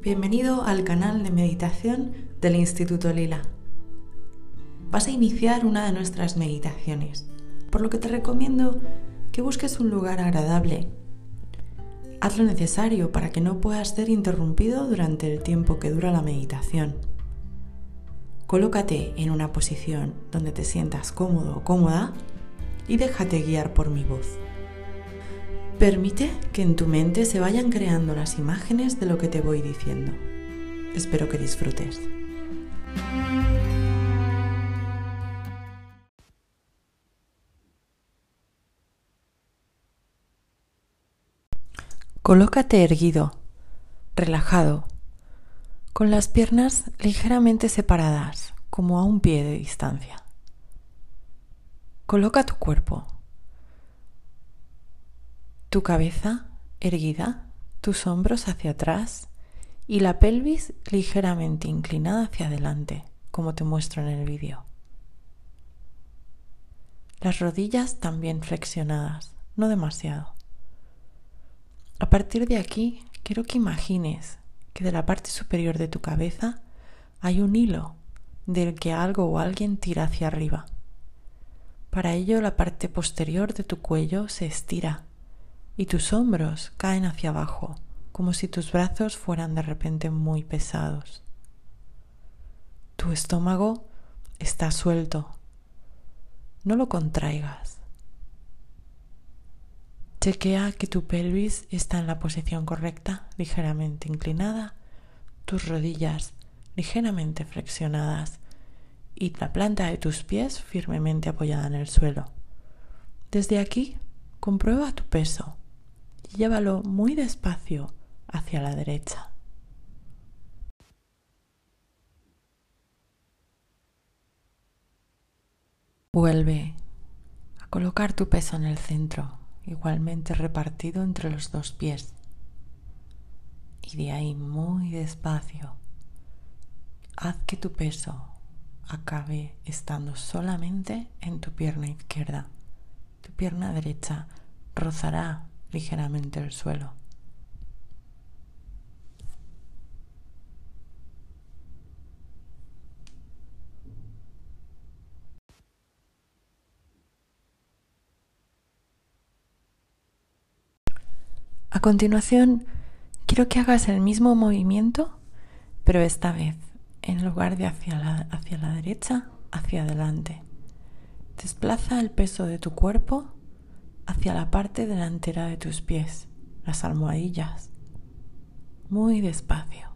Bienvenido al canal de meditación del Instituto Lila. Vas a iniciar una de nuestras meditaciones, por lo que te recomiendo que busques un lugar agradable. Haz lo necesario para que no puedas ser interrumpido durante el tiempo que dura la meditación. Colócate en una posición donde te sientas cómodo o cómoda y déjate guiar por mi voz. Permite que en tu mente se vayan creando las imágenes de lo que te voy diciendo. Espero que disfrutes. Colócate erguido, relajado, con las piernas ligeramente separadas, como a un pie de distancia. Coloca tu cuerpo tu cabeza erguida, tus hombros hacia atrás y la pelvis ligeramente inclinada hacia adelante, como te muestro en el vídeo. Las rodillas también flexionadas, no demasiado. A partir de aquí, quiero que imagines que de la parte superior de tu cabeza hay un hilo del que algo o alguien tira hacia arriba. Para ello, la parte posterior de tu cuello se estira y tus hombros caen hacia abajo, como si tus brazos fueran de repente muy pesados. Tu estómago está suelto. No lo contraigas. Chequea que tu pelvis está en la posición correcta, ligeramente inclinada, tus rodillas ligeramente flexionadas y la planta de tus pies firmemente apoyada en el suelo. Desde aquí, comprueba tu peso llévalo muy despacio hacia la derecha. Vuelve a colocar tu peso en el centro, igualmente repartido entre los dos pies. Y de ahí muy despacio, haz que tu peso acabe estando solamente en tu pierna izquierda. Tu pierna derecha rozará ligeramente el suelo. A continuación, quiero que hagas el mismo movimiento, pero esta vez, en lugar de hacia la, hacia la derecha, hacia adelante. Desplaza el peso de tu cuerpo hacia la parte delantera de tus pies, las almohadillas, muy despacio.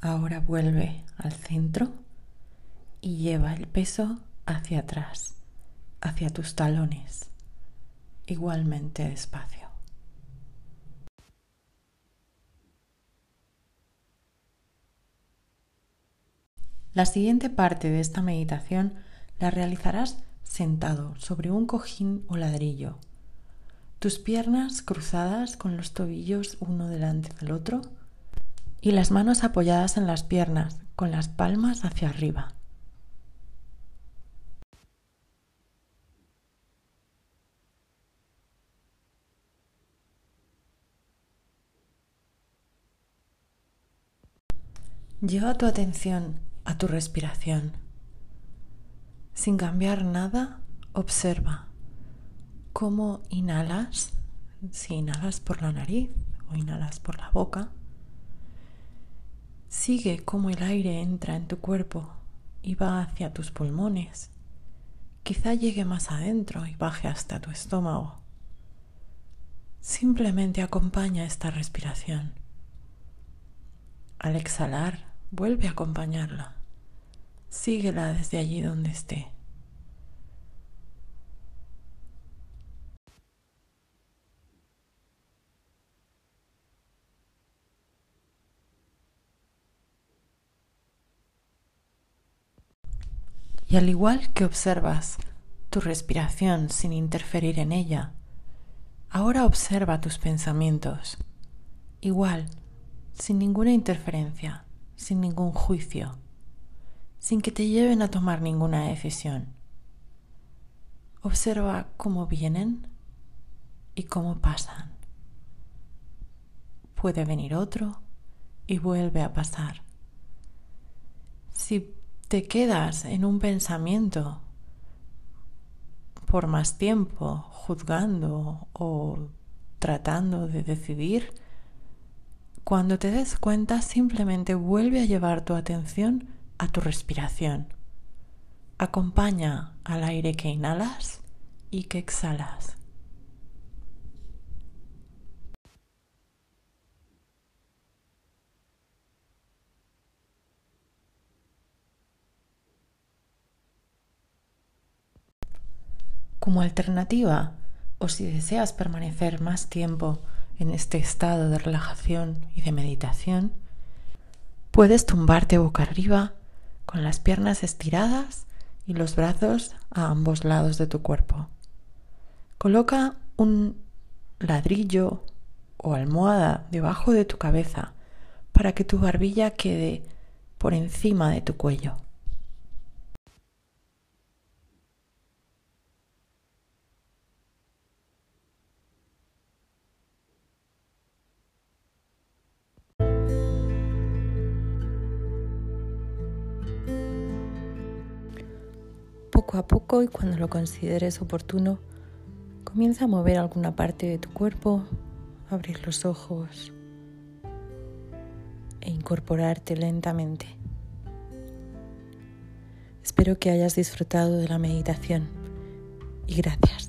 Ahora vuelve al centro y lleva el peso hacia atrás, hacia tus talones, igualmente despacio. La siguiente parte de esta meditación la realizarás sentado sobre un cojín o ladrillo, tus piernas cruzadas con los tobillos uno delante del otro y las manos apoyadas en las piernas con las palmas hacia arriba. Lleva tu atención a tu respiración. Sin cambiar nada, observa cómo inhalas, si inhalas por la nariz o inhalas por la boca. Sigue cómo el aire entra en tu cuerpo y va hacia tus pulmones. Quizá llegue más adentro y baje hasta tu estómago. Simplemente acompaña esta respiración. Al exhalar, vuelve a acompañarla. Síguela desde allí donde esté. Y al igual que observas tu respiración sin interferir en ella, ahora observa tus pensamientos, igual, sin ninguna interferencia sin ningún juicio, sin que te lleven a tomar ninguna decisión. Observa cómo vienen y cómo pasan. Puede venir otro y vuelve a pasar. Si te quedas en un pensamiento por más tiempo juzgando o tratando de decidir, cuando te des cuenta simplemente vuelve a llevar tu atención a tu respiración. Acompaña al aire que inhalas y que exhalas. Como alternativa, o si deseas permanecer más tiempo en este estado de relajación y de meditación, puedes tumbarte boca arriba con las piernas estiradas y los brazos a ambos lados de tu cuerpo. Coloca un ladrillo o almohada debajo de tu cabeza para que tu barbilla quede por encima de tu cuello. Poco a poco y cuando lo consideres oportuno, comienza a mover alguna parte de tu cuerpo, abrir los ojos e incorporarte lentamente. Espero que hayas disfrutado de la meditación y gracias.